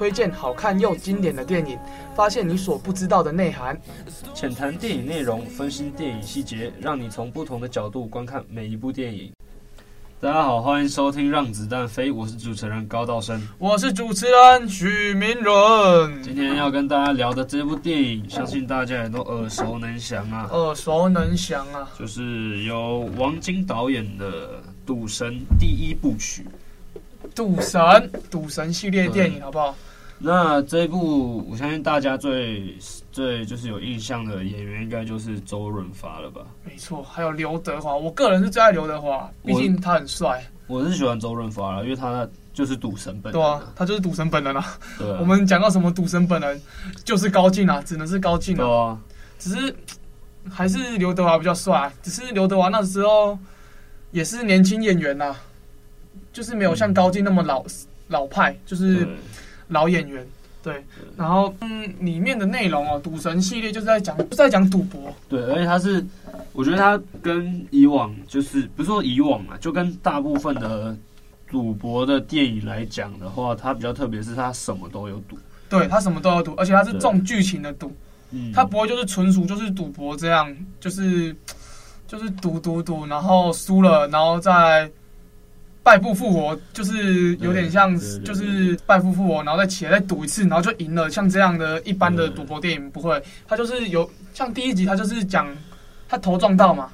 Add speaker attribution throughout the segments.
Speaker 1: 推荐好看又经典的电影，发现你所不知道的内涵，
Speaker 2: 浅谈电影内容，分析电影细节，让你从不同的角度观看每一部电影。大家好，欢迎收听《让子弹飞》，我是主持人高道生，
Speaker 1: 我是主持人许明伦。
Speaker 2: 今天要跟大家聊的这部电影，相信大家也都耳熟能详啊，
Speaker 1: 耳熟能详啊，
Speaker 2: 就是由王晶导演的《赌神》第一部曲，《
Speaker 1: 赌神》赌神系列电影，好不好？
Speaker 2: 那这一部，我相信大家最最就是有印象的演员，应该就是周润发了吧？
Speaker 1: 没错，还有刘德华。我个人是最爱刘德华，毕竟他很帅。
Speaker 2: 我是喜欢周润发了，因为他就是赌神本人。
Speaker 1: 对啊，他就是赌神本人啊。
Speaker 2: 对啊。
Speaker 1: 我们讲到什么赌神本人，就是高进啊，只能是高进啊。
Speaker 2: 对啊。
Speaker 1: 只是还是刘德华比较帅，只是刘德华那时候也是年轻演员呐、啊，就是没有像高进那么老、嗯、老派，就是。老演员，对，然后嗯，里面的内容哦，赌神系列就是在讲，就是在讲赌博，
Speaker 2: 对，而且他是，我觉得他跟以往就是不是说以往嘛，就跟大部分的赌博的电影来讲的话，它比较特别，是它什么都有赌，
Speaker 1: 对它什么都有赌，而且它是重剧情的赌，嗯，他不会就是纯属就是赌博这样，就是就是赌赌赌，然后输了，然后再。败部复活就是有点像，就是败部复活，然后再起来再赌一次，然后就赢了。像这样的一般的赌博电影不会，他就是有像第一集，他就是讲他头撞到嘛，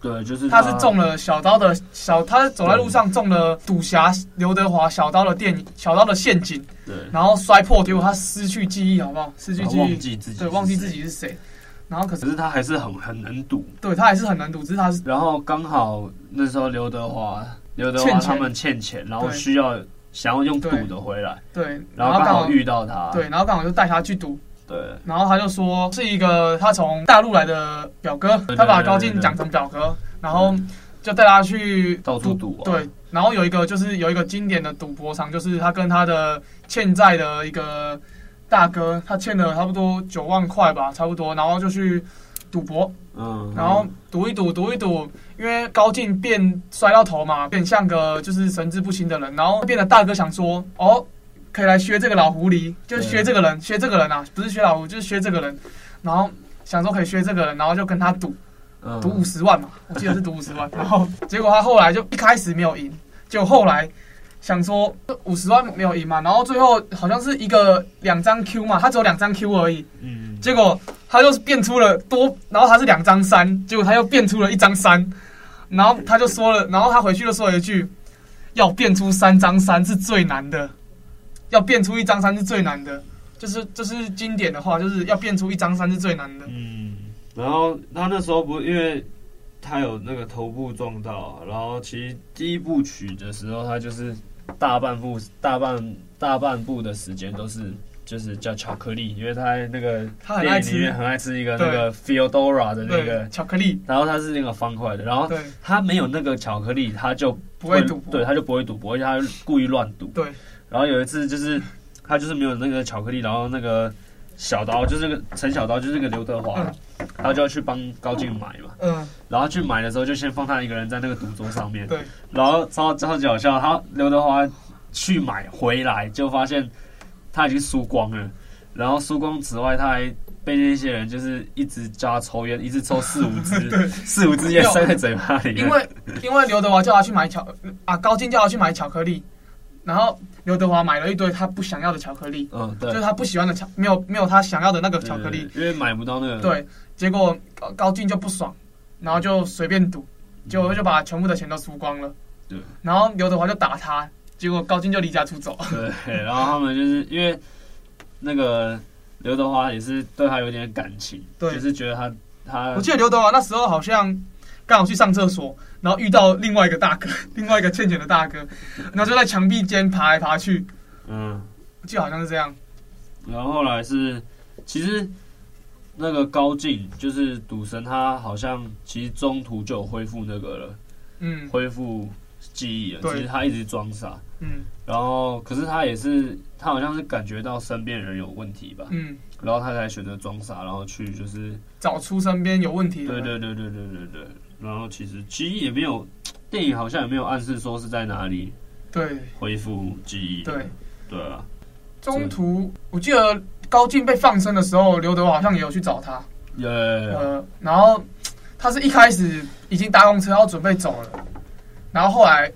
Speaker 2: 对，就是
Speaker 1: 他，他是中了小刀的小，他走在路上中了赌侠刘德华小刀的电影小刀的陷阱，
Speaker 2: 对，
Speaker 1: 然后摔破，结果他失去记忆，好不好？失去记忆，
Speaker 2: 忘记自己，
Speaker 1: 对，忘记自己是谁。然后可是，
Speaker 2: 可是他还是很很能赌，
Speaker 1: 对他还是很能赌，只是他是，
Speaker 2: 然后刚好那时候刘德华。刘德华他们欠钱，然后需要想要用赌的回来，
Speaker 1: 对，对，
Speaker 2: 然后刚好遇到他，
Speaker 1: 对，然后刚好就带他去赌，
Speaker 2: 对，
Speaker 1: 然后他就说是一个他从大陆来的表哥，他把高进讲成表哥，然后就带他去
Speaker 2: 到处赌，
Speaker 1: 对，然后有一个就是有一个经典的赌博场，就是他跟他的欠债的一个大哥，他欠了差不多九万块吧，差不多，然后就去。赌博，嗯，然后赌一赌，赌一赌，因为高进变摔到头嘛，变像个就是神志不清的人，然后变得大哥想说，哦，可以来削这个老狐狸，就是削这个人，削这个人啊，不是削老狐，就是削这个人，然后想说可以削这个人，然后就跟他赌，赌五十万嘛，我记得是赌五十万，然后结果他后来就一开始没有赢，就后来想说五十万没有赢嘛，然后最后好像是一个两张 Q 嘛，他只有两张 Q 而已，嗯，结果。他就是变出了多，然后他是两张三，结果他又变出了一张三，然后他就说了，然后他回去就说了一句：“要变出三张三是最难的，要变出一张三是最难的。”就是这、就是经典的话，就是要变出一张三是最难的。
Speaker 2: 嗯，然后他那时候不因为他有那个头部撞到，然后其实第一部曲的时候，他就是大半部大半大半部的时间都是。就是叫巧克力，因为他那个电影里面很爱吃一个那个 Feodora 的那个
Speaker 1: 巧克力，
Speaker 2: 然后它是那个方块的，然后他没有那个巧克力，他就
Speaker 1: 不会赌博，
Speaker 2: 对，他就不会赌博，而且他故意乱赌。
Speaker 1: 对，
Speaker 2: 然后有一次就是他就是没有那个巧克力，然后那个小刀就是那个陈小刀，就是那个刘德华，他就要去帮高进买嘛，嗯，然后去买的时候就先放他一个人在那个赌桌上面，
Speaker 1: 对，
Speaker 2: 然后超超级好笑，他刘德华去买回来就发现。他已经输光了，然后输光之外，他还被那些人就是一直叫他抽烟，一直抽四五支，四五支烟塞在嘴巴里面。
Speaker 1: 因为因为刘德华叫他去买巧啊，高进叫他去买巧克力，然后刘德华买了一堆他不想要的巧克力，嗯，对，就是他不喜欢的巧，没有没有他想要的那个巧克力，
Speaker 2: 因为买不到那个。
Speaker 1: 对，结果高高进就不爽，然后就随便赌，结果就把全部的钱都输光了。对，然后刘德华就打他。结果高进就离家出走。
Speaker 2: 对，然后他们就是因为那个刘德华也是对他有点感情，对，就是觉得他他。
Speaker 1: 我记得刘德华那时候好像刚好去上厕所，然后遇到另外一个大哥，另外一个欠钱的大哥，然后就在墙壁间爬来爬去。嗯，我记得好像是这样。
Speaker 2: 然后后来是，其实那个高进就是赌神，他好像其实中途就有恢复那个了，嗯，恢复记忆了。其实他一直装傻，嗯，然后可是他也是，他好像是感觉到身边人有问题吧，嗯，然后他才选择装傻，然后去就是
Speaker 1: 找出身边有问题的。
Speaker 2: 对对对对对对对。然后其实记忆也没有，电影好像也没有暗示说是在哪里，对，恢复记忆，
Speaker 1: 对，
Speaker 2: 对啊。
Speaker 1: 中途我记得高进被放生的时候，刘德华好像也有去找他。
Speaker 2: Yeah. 呃，
Speaker 1: 然后 他是一开始已经搭公车要准备走了，然后后来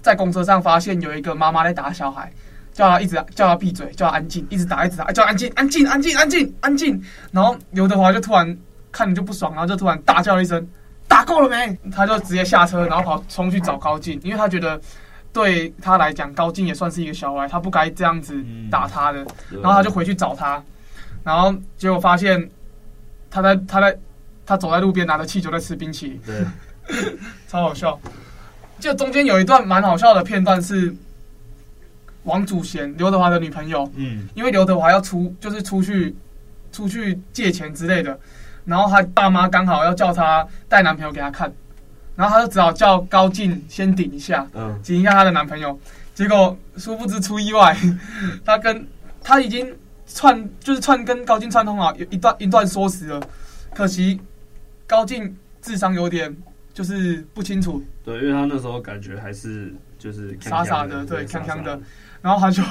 Speaker 1: 在公车上发现有一个妈妈在打小孩，叫他一直叫他闭嘴，叫他安静，一直打一直打，叫安静安静安静安静安静。然后刘德华就突然看你就不爽，然后就突然大叫了一声：“打够了没？”他就直接下车，然后跑冲去找高进，因为他觉得。对他来讲，高进也算是一个小孩，他不该这样子打他的。然后他就回去找他，然后结果发现他在他在他走在路边拿着气球在吃冰淇淋，对，超好笑。就中间有一段蛮好笑的片段是王祖贤刘德华的女朋友，嗯，因为刘德华要出就是出去出去借钱之类的，然后她爸妈刚好要叫她带男朋友给她看。然后她就只好叫高进先顶一下，嗯，顶一下她的男朋友。结果殊不知出意外，她跟她已经串就是串跟高进串通好，有一段一段说辞了。可惜高进智商有点就是不清楚。
Speaker 2: 对，因为他那时候感觉还是就是
Speaker 1: 傻傻的，对，锵锵的。然后他就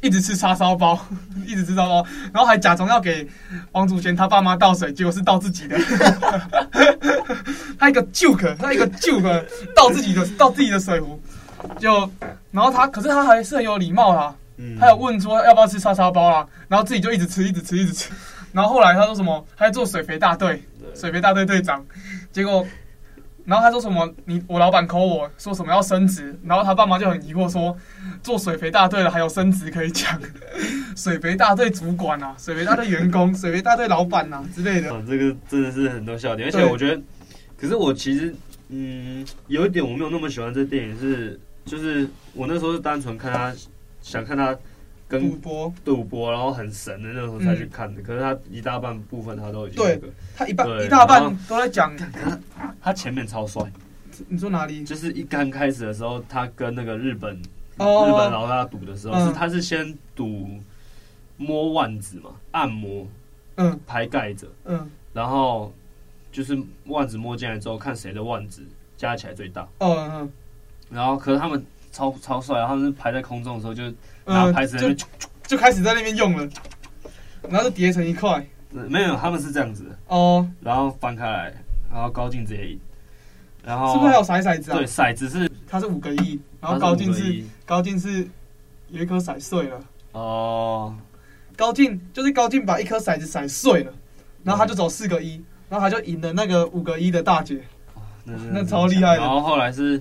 Speaker 1: 一直吃叉烧包，一直吃叉烧包，然后还假装要给王祖贤他爸妈倒水，结果是倒自己的。他一个 joke，他一个 joke 倒自己的倒自己的水壶，就然后他可是他还是很有礼貌啊，嗯、他有问说要不要吃叉烧包啊，然后自己就一直吃一直吃一直吃，然后后来他说什么，他在做水肥大队，水肥大队队长，结果。然后他说什么？你我老板 call 我说什么要升职？然后他爸妈就很疑惑说，做水肥大队的还有升职可以讲？水肥大队主管啊，水肥大队员工，水肥大队老板啊之类的。
Speaker 2: 这个真的是很多笑点，而且我觉得，可是我其实嗯，有一点我没有那么喜欢这电影是，就是我那时候是单纯看他，想看他。赌博，赌博，然后很神的那时候才去看的。可是他一大半部分他都已经，对，
Speaker 1: 他一半一大半都在讲。
Speaker 2: 他前面超帅，
Speaker 1: 你说哪里？
Speaker 2: 就是一刚开始的时候，他跟那个日本日本老大赌的时候，是他是先赌摸腕子嘛，按摩，嗯，拍盖着，嗯，然后就是腕子摸进来之后，看谁的腕子加起来最大。嗯嗯，然后可是他们超超帅，他们是排在空中的时候就。然后开始就
Speaker 1: 就开始在那边用了，然后就叠成一块。
Speaker 2: 没有，他们是这样子哦。然后翻开来，然后高进直接赢。然后
Speaker 1: 是不是还有骰骰子啊？
Speaker 2: 对，骰子是
Speaker 1: 它是五个亿，然后高进是高进是有一颗骰碎了。哦。高进就是高进把一颗骰子骰碎了，然后他就走四个一，然后他就赢了那个五个一的大姐。那那超厉害的。
Speaker 2: 然后后来是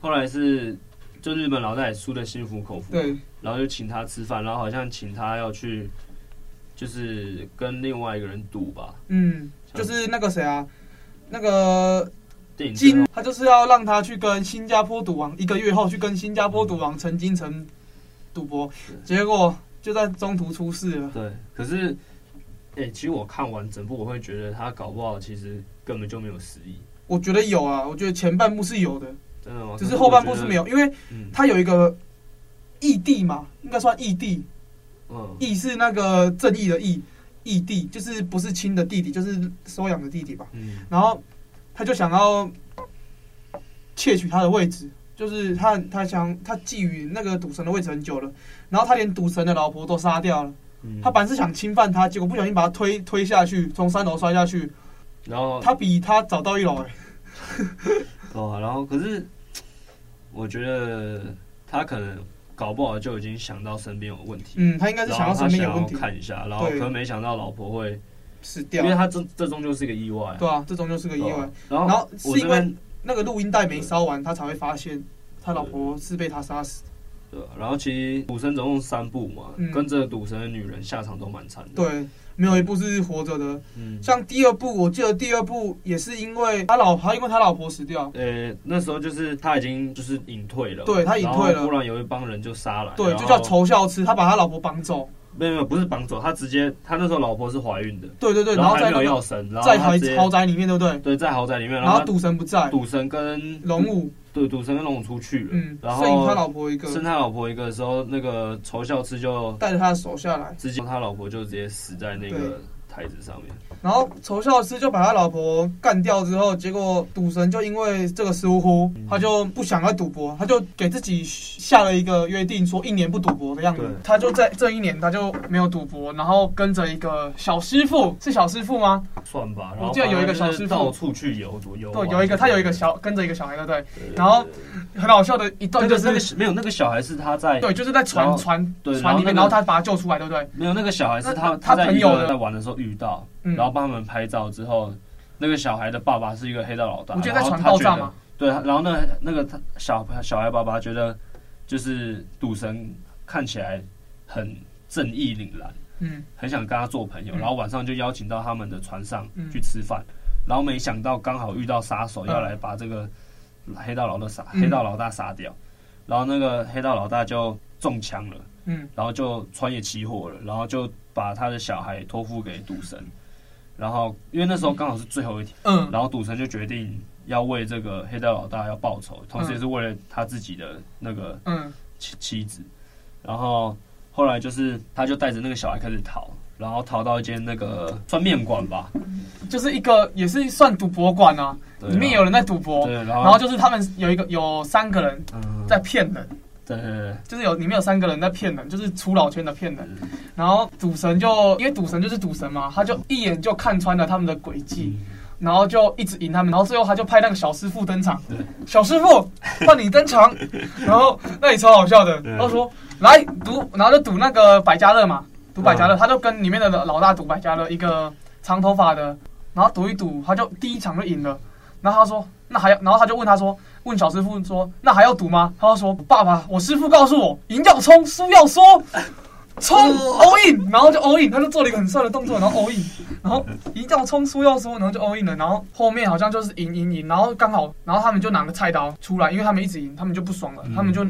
Speaker 2: 后来是。就日本老大也输的心服口服，对，然后就请他吃饭，然后好像请他要去，就是跟另外一个人赌吧，
Speaker 1: 嗯，就是那个谁啊，那个金，他就是要让他去跟新加坡赌王，一个月后去跟新加坡赌王陈金城赌博，结果就在中途出事了。
Speaker 2: 对，可是，哎、欸，其实我看完整部，我会觉得他搞不好其实根本就没有失忆。
Speaker 1: 我觉得有啊，我觉得前半部是有的。只是后半部是没有，因为他有一个义弟嘛，应该算义弟。嗯，义是那个正义的义，义弟就是不是亲的弟弟，就是收养的弟弟吧。嗯，然后他就想要窃取他的位置，就是他他想他觊觎那个赌神的位置很久了，然后他连赌神的老婆都杀掉了。嗯，他本来是想侵犯他，结果不小心把他推推下去，从三楼摔下去。然后他比他早到一楼哎。
Speaker 2: 哦，然后可是。我觉得他可能搞不好就已经想到身边有问题。
Speaker 1: 嗯，他应该是想到身边有问题，
Speaker 2: 看一下，然后可能没想到老婆会
Speaker 1: 死掉，
Speaker 2: 因为他这这终究是个意外。
Speaker 1: 对啊，这终究是个意外。然后，然后是因为那个录音带没烧完，他才会发现他老婆是被他杀死。
Speaker 2: 对，然后其实赌神总共三部嘛，跟这个赌神的女人下场都蛮惨的。
Speaker 1: 对。没有一部是活着的，嗯，像第二部，我记得第二部也是因为他老婆，因为他老婆死掉，
Speaker 2: 呃，那时候就是他已经就是隐退了，
Speaker 1: 对他隐退了，
Speaker 2: 突然有一帮人就杀了，
Speaker 1: 对，就叫仇笑痴，他把他老婆绑走，
Speaker 2: 没有没有，不是绑走，他直接他那时候老婆是怀孕的，
Speaker 1: 对对对，
Speaker 2: 然后还没有
Speaker 1: 要
Speaker 2: 生，然
Speaker 1: 后在豪豪宅里面，对不对？
Speaker 2: 对，在豪宅里面，
Speaker 1: 然后赌神不在，
Speaker 2: 赌神跟
Speaker 1: 龙武，
Speaker 2: 对，赌神跟龙武出去了，
Speaker 1: 嗯，
Speaker 2: 然后
Speaker 1: 剩他老婆一个，
Speaker 2: 剩他老婆一个的时候，那个仇笑痴就
Speaker 1: 带着他的手下来，
Speaker 2: 直接他老婆就直接死在那个台子上面。
Speaker 1: 然后仇孝师就把他老婆干掉之后，结果赌神就因为这个疏忽，他就不想要赌博，他就给自己下了一个约定，说一年不赌博的样子。他就在这一年他就没有赌博，然后跟着一个小师傅，是小师傅吗？
Speaker 2: 算吧。
Speaker 1: 我记得有一个小师傅
Speaker 2: 到处去游游。
Speaker 1: 对，有一个他有一个小跟着一个小孩，对不对？然后很好笑的一段就是
Speaker 2: 那个没有那个小孩是他在
Speaker 1: 对，就是在船船船里面，然后他把他救出来，对不对？
Speaker 2: 没有那个小孩是他他朋友在玩的时候遇到，然后帮他们拍照。之后，那个小孩的爸爸是一个黑道老大。
Speaker 1: 我觉得在船爆炸吗。
Speaker 2: 对，然后那那个他小小孩爸爸觉得，就是赌神看起来很正义凛然，嗯，很想跟他做朋友，然后晚上就邀请到他们的船上去吃饭，然后没想到刚好遇到杀手要来把这个黑道老的杀，黑道老大杀掉，然后那个黑道老大就中枪了，嗯，然后就船也起火了，然后就把他的小孩托付给赌神。然后，因为那时候刚好是最后一天，嗯，然后赌神就决定要为这个黑道老大要报仇，同时也是为了他自己的那个嗯。妻妻子。然后后来就是，他就带着那个小孩开始逃，然后逃到一间那个算面馆吧，
Speaker 1: 就是一个也是算赌博馆啊，里面有人在赌博，
Speaker 2: 对，然
Speaker 1: 后就是他们有一个有三个人在骗人。
Speaker 2: 对，对，对，
Speaker 1: 就是有里面有三个人在骗人，就是出老千的骗人。然后赌神就因为赌神就是赌神嘛，他就一眼就看穿了他们的诡计，然后就一直赢他们。然后最后他就派那个小师傅登场，小师傅换你登场。然后那也超好笑的，他说来赌，然后就赌那个百家乐嘛，赌百家乐，他就跟里面的老大赌百家乐，一个长头发的，然后赌一赌，他就第一场就赢了。然后他说那还要，然后他就问他说。问小师傅说：“那还要赌吗？”他就说：“爸爸，我师傅告诉我，赢要冲，输要说，冲 all in，然后就 all in，他就做了一个很帅的动作，然后 all in，然后赢要冲，输要说，然后就 all in 了，然后后面好像就是赢赢赢，然后刚好，然后他们就拿个菜刀出来，因为他们一直赢，他们就不爽了，他们就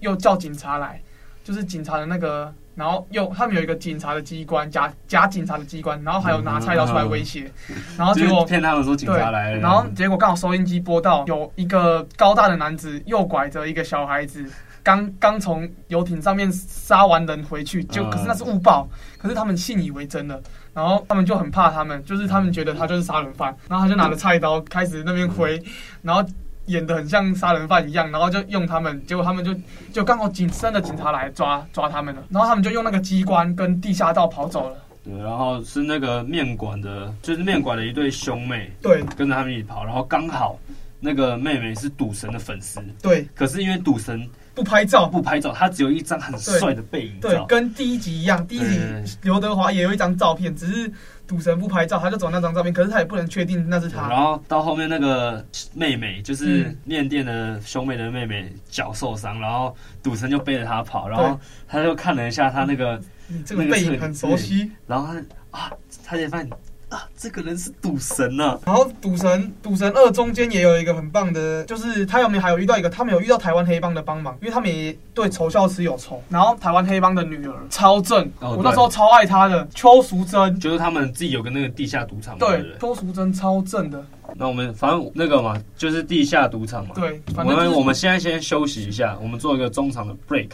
Speaker 1: 又叫警察来，就是警察的那个。”然后又他们有一个警察的机关，假假警察的机关，然后还有拿菜刀出来威胁，然后结果
Speaker 2: 骗他们说警察来了，
Speaker 1: 然后结果刚好收音机播到有一个高大的男子诱拐着一个小孩子，刚刚从游艇上面杀完人回去，就可是那是误报，可是他们信以为真了，然后他们就很怕他们，就是他们觉得他就是杀人犯，然后他就拿着菜刀开始那边挥，然后。演的很像杀人犯一样，然后就用他们，结果他们就就刚好警身的警察来抓抓他们了，然后他们就用那个机关跟地下道跑走了。
Speaker 2: 对，然后是那个面馆的，就是面馆的一对兄妹，
Speaker 1: 对，
Speaker 2: 跟着他们一起跑，然后刚好那个妹妹是赌神的粉丝，
Speaker 1: 对，
Speaker 2: 可是因为赌神
Speaker 1: 不拍照，
Speaker 2: 不拍照，他只有一张很帅的背影照，
Speaker 1: 对，跟第一集一样，第一集刘德华也有一张照片，只是。赌神不拍照，他就走那张照片，可是他也不能确定那是他。
Speaker 2: 然后到后面那个妹妹，就是面店的兄妹的妹妹，脚受伤，然后赌神就背着她跑，然后他就看了一下他那个，
Speaker 1: 你这个背影很熟悉，
Speaker 2: 然后他啊，他就发现。啊，这个人是赌神呐、啊！
Speaker 1: 然后赌神赌神二中间也有一个很棒的，就是他有没有还有遇到一个，他们有遇到台湾黑帮的帮忙，因为他们也对仇孝慈有仇。然后台湾黑帮的女儿超正，哦、我那时候超爱她的邱淑贞，
Speaker 2: 就是他们自己有个那个地下赌场。
Speaker 1: 对，邱淑贞超正的。
Speaker 2: 那我们反正那个嘛，就是地下赌场嘛。
Speaker 1: 对，
Speaker 2: 反正、就是、我们我们现在先休息一下，我们做一个中场的 break。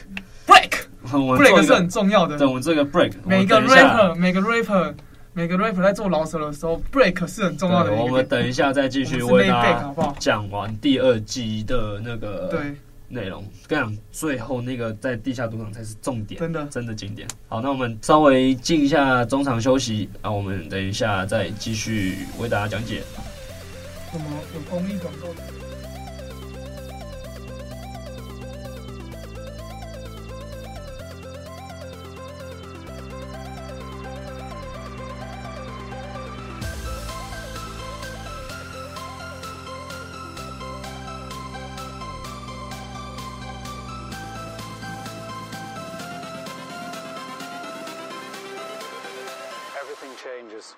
Speaker 2: break，break
Speaker 1: 是很重要的。
Speaker 2: 对，我们这个 break，
Speaker 1: 每个 rapper，每个 rapper。每个 rapper 在做饶舌的时候，break 是很重要的。
Speaker 2: 我们等一下再继续为大家讲完第二季的那个内容。跟你讲，最后那个在地下赌场才是重点，
Speaker 1: 真的
Speaker 2: 真的经典。好，那我们稍微进一下中场休息，啊我们等一下再继续为大家讲解。
Speaker 1: 什么有公益广告？changes.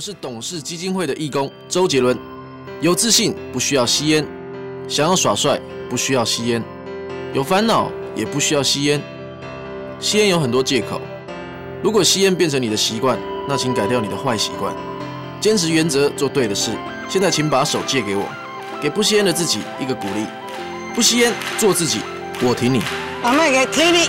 Speaker 3: 我是董事基金会的义工周杰伦。有自信不需要吸烟，想要耍帅不需要吸烟，有烦恼也不需要吸烟。吸烟有很多借口，如果吸烟变成你的习惯，那请改掉你的坏习惯，坚持原则，做对的事。现在请把手借给我，给不吸烟的自己一个鼓励。不吸烟，做自己，我挺你。
Speaker 4: 我卖给挺你。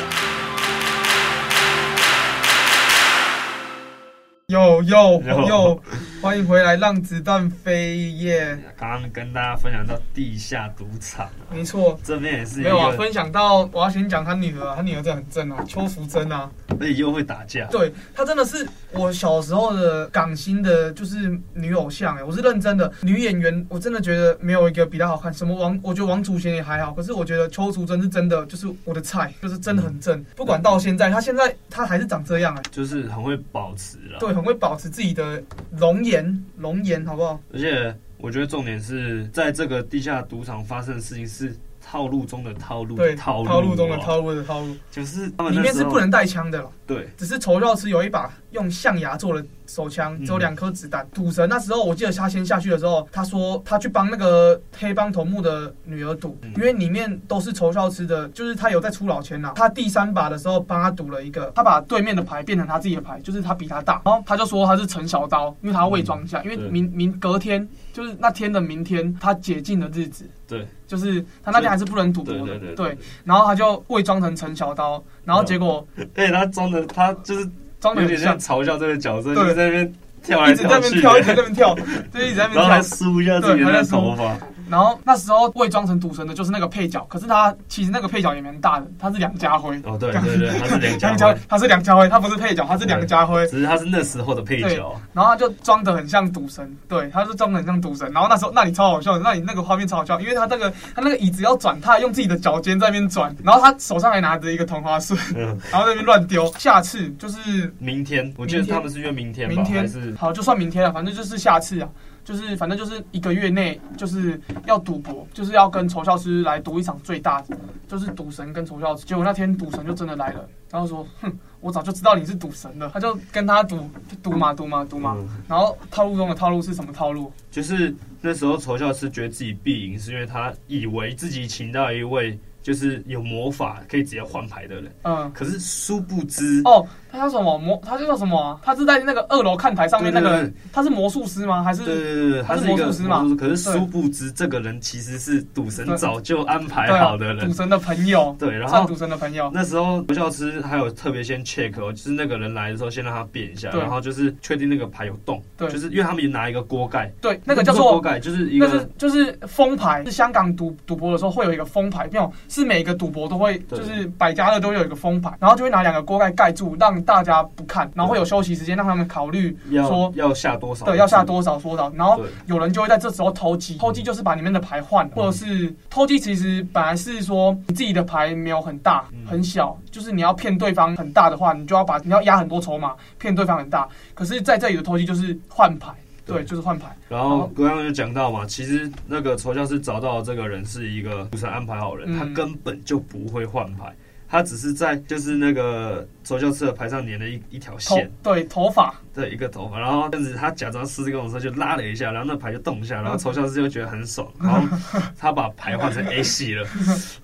Speaker 1: 有有有，欢迎回来，让子弹飞耶！
Speaker 2: 刚刚跟大家分享到地下赌场，
Speaker 1: 没错，
Speaker 2: 这边也是
Speaker 1: 没有啊。分享到我要先讲他女儿，他女儿真的很正啊，邱淑贞啊，
Speaker 2: 而且又会打架。
Speaker 1: 对，她真的是我小时候的港星的，就是女偶像哎，我是认真的女演员，我真的觉得没有一个比她好看。什么王，我觉得王祖贤也还好，可是我觉得邱淑贞是真的，就是我的菜，就是真的很正。嗯、不管到现在，她现在她还是长这样哎，
Speaker 2: 就是很会保持了。
Speaker 1: 对。很会保持自己的容颜，岩，龙岩好不好？
Speaker 2: 而且我觉得重点是在这个地下赌场发生的事情是套路中的套路，
Speaker 1: 对，
Speaker 2: 套路，
Speaker 1: 中的套路的套路，
Speaker 2: 就是
Speaker 1: 里面是不能带枪的了。
Speaker 2: 对，
Speaker 1: 只是仇笑池有一把用象牙做的手枪，只有两颗子弹。赌神那时候我记得他先下去的时候，他说他去帮那个黑帮头目的女儿赌，因为里面都是仇笑池的，就是他有在出老千呐。他第三把的时候帮他赌了一个，他把对面的牌变成他自己的牌，就是他比他大，然后他就说他是陈小刀，因为他要伪装一下，因为明明隔天就是那天的明天，他解禁的日子。
Speaker 2: 对，
Speaker 1: 就是他那天还是不能赌博的，对，对，对，对，对，然后他就伪装成陈小刀，然后结果，
Speaker 2: 对，他装的他就是装的有点像嘲笑这个角色，
Speaker 1: 对，
Speaker 2: 在那边跳来跳去，
Speaker 1: 一直在那边跳，一直在那边跳，就一直在那边跳，
Speaker 2: 然后还梳一下自己的头发。
Speaker 1: 然后那时候伪装成赌神的就是那个配角，可是他其实那个配角也蛮大的，他是梁家辉。
Speaker 2: 哦，对对对，他是梁家辉，
Speaker 1: 他是梁家辉，他不是配角，他是梁家辉。
Speaker 2: 只是他是那时候的配角。
Speaker 1: 然后他就装得很像赌神，对，他就装得很像赌神。然后那时候那里超好笑，那里那个画面超好笑，因为他那个他那个椅子要转，他还用自己的脚尖在那边转，然后他手上还拿着一个同花顺，然后在那边乱丢。下次就是
Speaker 2: 明天，我记得他们是约明天，
Speaker 1: 明天是好，就算明天了，反正就是下次啊。就是反正就是一个月内就是要赌博，就是要跟仇笑师来赌一场最大的，就是赌神跟仇笑师。结果那天赌神就真的来了，然后说：“哼，我早就知道你是赌神了。”他就跟他赌赌嘛赌嘛赌嘛。然后套路中的套路是什么套路？
Speaker 2: 就是那时候仇笑师觉得自己必赢，是因为他以为自己请到一位。就是有魔法可以直接换牌的人，嗯，可是殊不知
Speaker 1: 哦，他叫什么魔？他叫什么啊？他是在那个二楼看台上面那个人，他是魔术师吗？还是
Speaker 2: 对对对，他是魔术师嘛？可是殊不知这个人其实是赌神早就安排好的人，
Speaker 1: 赌神的朋友。
Speaker 2: 对，然后
Speaker 1: 赌神的朋友。
Speaker 2: 那时候魔教师还有特别先 check，就是那个人来的时候先让他变一下，然后就是确定那个牌有动，对，就是因为他们也拿一个锅盖，
Speaker 1: 对，那个叫做
Speaker 2: 锅盖，就是一个
Speaker 1: 是就是封牌，是香港赌赌博的时候会有一个封牌，没有。是每个赌博都会，就是百家乐都有一个封牌，然后就会拿两个锅盖盖住，让大家不看，然后会有休息时间，让他们考虑说
Speaker 2: 要下多少，
Speaker 1: 对，要下多少多少，然后有人就会在这时候偷鸡，偷鸡就是把里面的牌换，或者是偷鸡其实本来是说你自己的牌没有很大很小，就是你要骗对方很大的话，你就要把你要压很多筹码骗对方很大，可是在这里的偷鸡就是换牌。对，就是换牌。
Speaker 2: 然后刚刚就讲到嘛，其实那个仇家是找到的这个人是一个赌神安排好人，嗯、他根本就不会换牌。他只是在就是那个仇笑师的牌上粘了一一条线，
Speaker 1: 对，头发，
Speaker 2: 对，一个头发，然后但是他假装狮子跟我说就拉了一下，然后那牌就动一下，然后仇笑师就觉得很爽，然后他把牌换成 A 系了，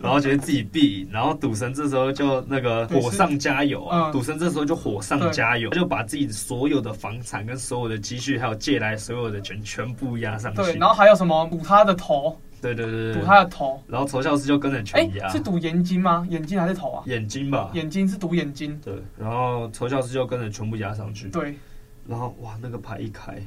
Speaker 2: 然后觉得自己必赢，然后赌神这时候就那个火上加油啊，赌神这时候就火上加油，他就把自己所有的房产跟所有的积蓄还有借来所有的钱全部压上去，
Speaker 1: 对，然后还有什么？赌他的头。
Speaker 2: 对对对对，
Speaker 1: 赌他的头，
Speaker 2: 然后仇笑师就跟着全压。
Speaker 1: 是堵眼睛吗？眼睛还是头啊？
Speaker 2: 眼睛吧。
Speaker 1: 眼睛是堵眼睛。
Speaker 2: 对，然后仇笑师就跟着全部压上去。
Speaker 1: 对，
Speaker 2: 然后哇，那个牌一开。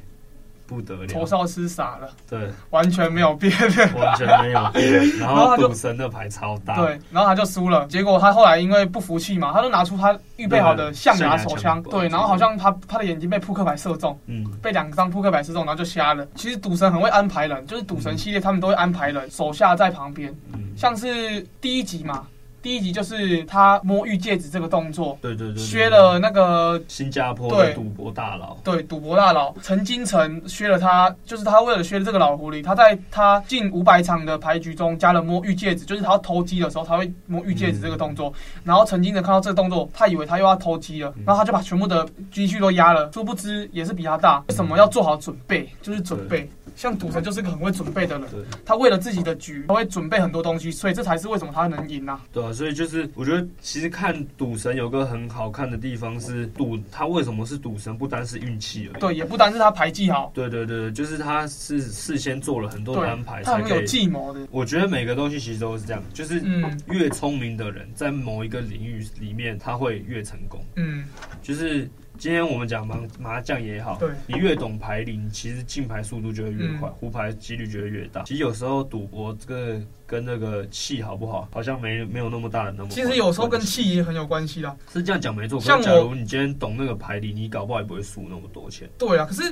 Speaker 2: 不得了，
Speaker 1: 仇笑师傻了，
Speaker 2: 对，
Speaker 1: 完全没有变，
Speaker 2: 完全没有变。然后赌神的牌超大，
Speaker 1: 对，然后他就输了。结果他后来因为不服气嘛，他就拿出他预备好的象牙手枪，对，然后好像他他的眼睛被扑克牌射中，嗯，被两张扑克牌射中，然后就瞎了。其实赌神很会安排人，就是赌神系列他们都会安排人手下在旁边，像是第一集嘛。第一集就是他摸玉戒指这个动作，
Speaker 2: 对对对，对，
Speaker 1: 削了那个
Speaker 2: 新加坡的赌博大佬，
Speaker 1: 对赌博大佬陈金城削了他，就是他为了削了这个老狐狸，他在他近五百场的牌局中加了摸玉戒指，就是他要偷鸡的时候他会摸玉戒指这个动作，嗯、然后陈金城看到这个动作，他以为他又要偷鸡了，然后他就把全部的积蓄都压了，殊不知也是比他大，为什么要做好准备？就是准备。像赌神就是个很会准备的人，他为了自己的局，他会准备很多东西，所以这才是为什么他能赢啊。
Speaker 2: 对啊，所以就是我觉得其实看赌神有个很好看的地方是赌他为什么是赌神，不单是运气而已，
Speaker 1: 对，也不单是他牌技好，
Speaker 2: 对对对，就是他是事先做了很多的安排，
Speaker 1: 他很有计谋的。
Speaker 2: 我觉得每个东西其实都是这样，就是越聪明的人在某一个领域里面他会越成功，嗯，就是。今天我们讲麻麻将也好，对，你越懂牌理，你其实进牌速度就会越快，胡、嗯、牌几率就会越大。其实有时候赌博这个跟那个气好不好，好像没没有那么大的那么。
Speaker 1: 其实有时候跟气也很有关系啦。
Speaker 2: 是这样讲没错。像假如你今天懂那个牌理，你搞不好也不会输那么多钱。
Speaker 1: 对啊，可是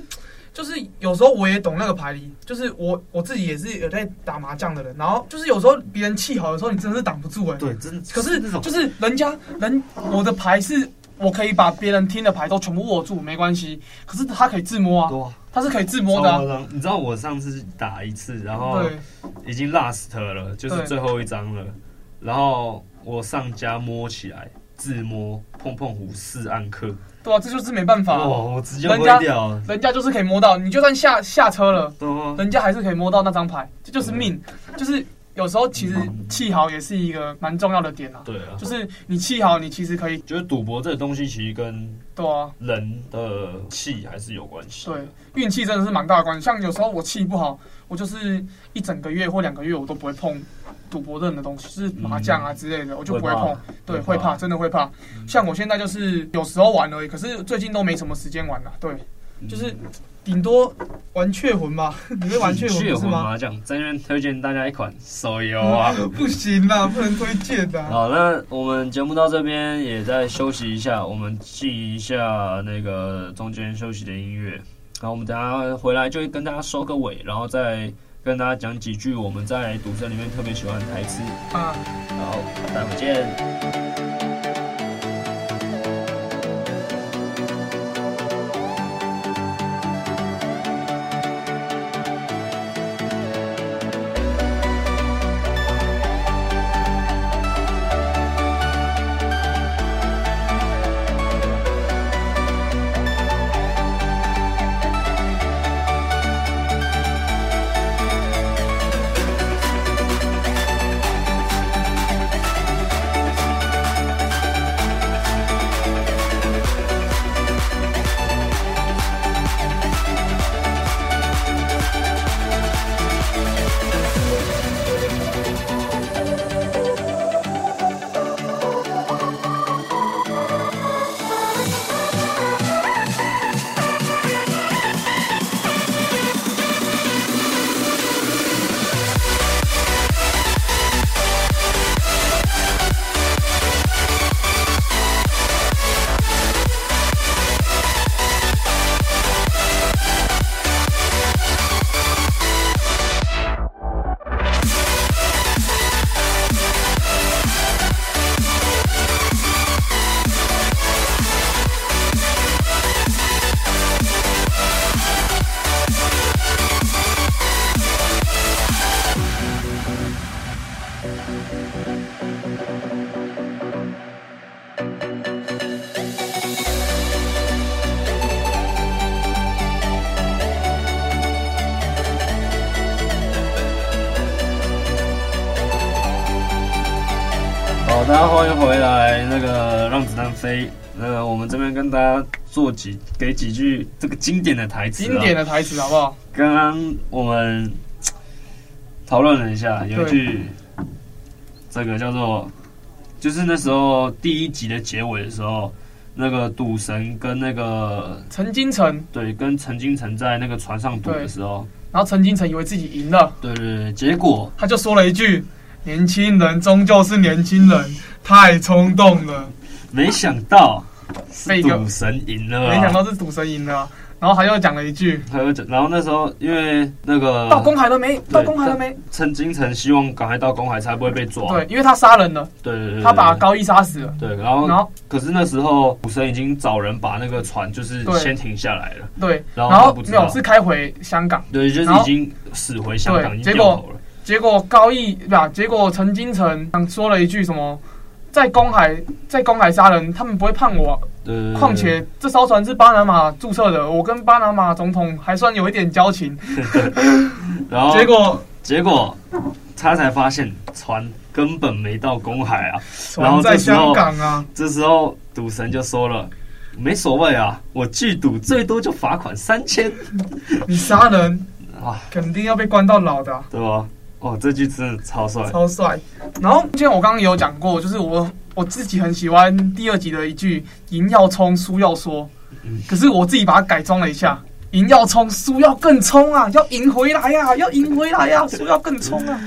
Speaker 1: 就是有时候我也懂那个牌理，就是我我自己也是有在打麻将的人，然后就是有时候别人气好的时候，你真的是挡不住哎、欸。
Speaker 2: 对，真的。
Speaker 1: 可是就是人家人我的牌是。我可以把别人听的牌都全部握住，没关系。可是他可以自摸啊，他是可以自摸的啊。
Speaker 2: 你知道我上次打一次，然后已经 last 了，就是最后一张了。然后我上家摸起来，自摸碰碰胡四暗克。
Speaker 1: 对啊，这就是没办法。
Speaker 2: 哦，我直接挥掉。
Speaker 1: 人家就是可以摸到，你就算下下车了，人家还是可以摸到那张牌，这就是命，就是。有时候其实气好也是一个蛮重要的点啊。对啊，就是你气好，你其实可以。
Speaker 2: 觉得赌博这个东西其实跟对啊人的气还是有关系。
Speaker 1: 对，运气真的是蛮大的关系。像有时候我气不好，我就是一整个月或两个月我都不会碰赌博任的东西，就是麻将啊之类的，我就不会碰。对，会怕，真的会怕。像我现在就是有时候玩而已，可是最近都没什么时间玩了。对，就是。顶多玩雀魂吧，你会玩雀魂是吗？麻
Speaker 2: 将在这边推荐大家一款手游啊，
Speaker 1: 不行啦，不能推荐的。
Speaker 2: 好，那我们节目到这边也再休息一下，我们记一下那个中间休息的音乐，然后我们等下回来就会跟大家收个尾，然后再跟大家讲几句我们在赌神里面特别喜欢的台词啊。好，待会见。飞。那个我们这边跟大家做几给几句这个经典的台词，
Speaker 1: 经典的台词好不好？
Speaker 2: 刚刚我们讨论了一下，有一句这个叫做，就是那时候第一集的结尾的时候，那个赌神跟那个
Speaker 1: 陈金城，
Speaker 2: 对，跟陈金城在那个船上赌的时候，
Speaker 1: 然后陈金城以为自己赢了，
Speaker 2: 对对对，结果
Speaker 1: 他就说了一句。年轻人终究是年轻人，太冲动了。
Speaker 2: 没想到是赌神赢了，
Speaker 1: 没想到是赌神赢了。然后他又讲了一句，
Speaker 2: 他又讲，然后那时候因为那个
Speaker 1: 到公海了没？到公海了没？
Speaker 2: 陈金城希望赶快到公海才不会被抓。
Speaker 1: 对，因为他杀人了。
Speaker 2: 对对对，
Speaker 1: 他把高义杀死了。
Speaker 2: 对，然后然后可是那时候赌神已经找人把那个船就是先停下来了。
Speaker 1: 对，
Speaker 2: 然
Speaker 1: 后没有是开回香港。
Speaker 2: 对，就是已经驶回香港，已经掉头了。
Speaker 1: 结果高义对吧？结果陈金城说了一句什么？在公海，在公海杀人，他们不会判我。况且这艘船是巴拿马注册的，我跟巴拿马总统还算有一点交情。
Speaker 2: 然后结果，结果他才发现船根本没到公海啊。
Speaker 1: 船在香港啊。
Speaker 2: 这时候赌神就说了：“没所谓啊，我拒赌最多就罚款三千。
Speaker 1: 你杀人啊，肯定要被关到老的啊，
Speaker 2: 对吧？”哦，这句真的超帅，
Speaker 1: 超帅。然后，就像我刚刚有讲过，就是我我自己很喜欢第二集的一句“赢要冲，输要说”，可是我自己把它改装了一下，“赢要冲，输要更冲啊，要赢回来呀，要赢回来呀，输要更冲啊。”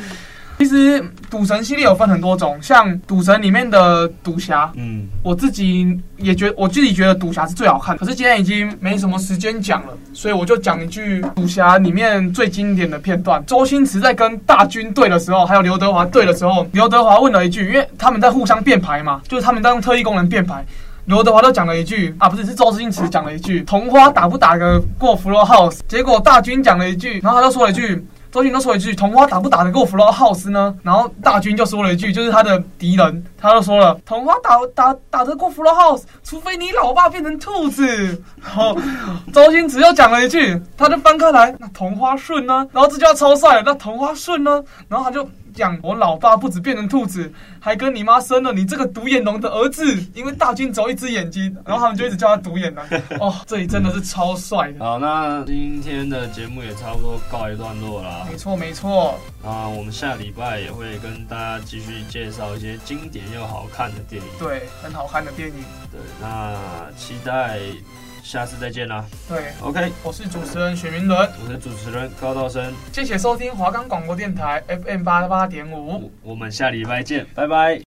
Speaker 1: 其实赌神系列有分很多种，像赌神里面的赌侠，嗯，我自己也觉，我自己觉得赌侠是最好看。可是今天已经没什么时间讲了，所以我就讲一句赌侠里面最经典的片段：周星驰在跟大军对的时候，还有刘德华对的时候，刘德华问了一句，因为他们在互相变牌嘛，就是他们在用特异功能变牌。刘德华都讲了一句啊，不是，是周星驰讲了一句：“同花打不打得过 Full House？” 结果大军讲了一句，然后他就说了一句。周星都说一句：“同花打不打得过弗洛浩斯呢？”然后大军就说了一句，就是他的敌人，他就说了：“同花打打打得过弗洛浩斯，除非你老爸变成兔子。”然后周星驰又讲了一句，他就翻开来，那同花顺呢？然后这就要超帅了，那同花顺呢？然后他就。讲我老爸不止变成兔子，还跟你妈生了你这个独眼龙的儿子。因为大军只有一只眼睛，然后他们就一直叫他独眼龙。哦，这里真的是超帅的。
Speaker 2: 好，那今天的节目也差不多告一段落了。
Speaker 1: 没错，没错。
Speaker 2: 啊，我们下礼拜也会跟大家继续介绍一些经典又好看的电影。
Speaker 1: 对，很好看的电影。
Speaker 2: 对，那期待。下次再见啦！
Speaker 1: 对
Speaker 2: ，OK，
Speaker 1: 我是主持人许明伦，
Speaker 2: 我是主持人高道生，
Speaker 1: 谢谢收听华冈广播电台 FM 八八点五，
Speaker 2: 我们下礼拜见，拜拜。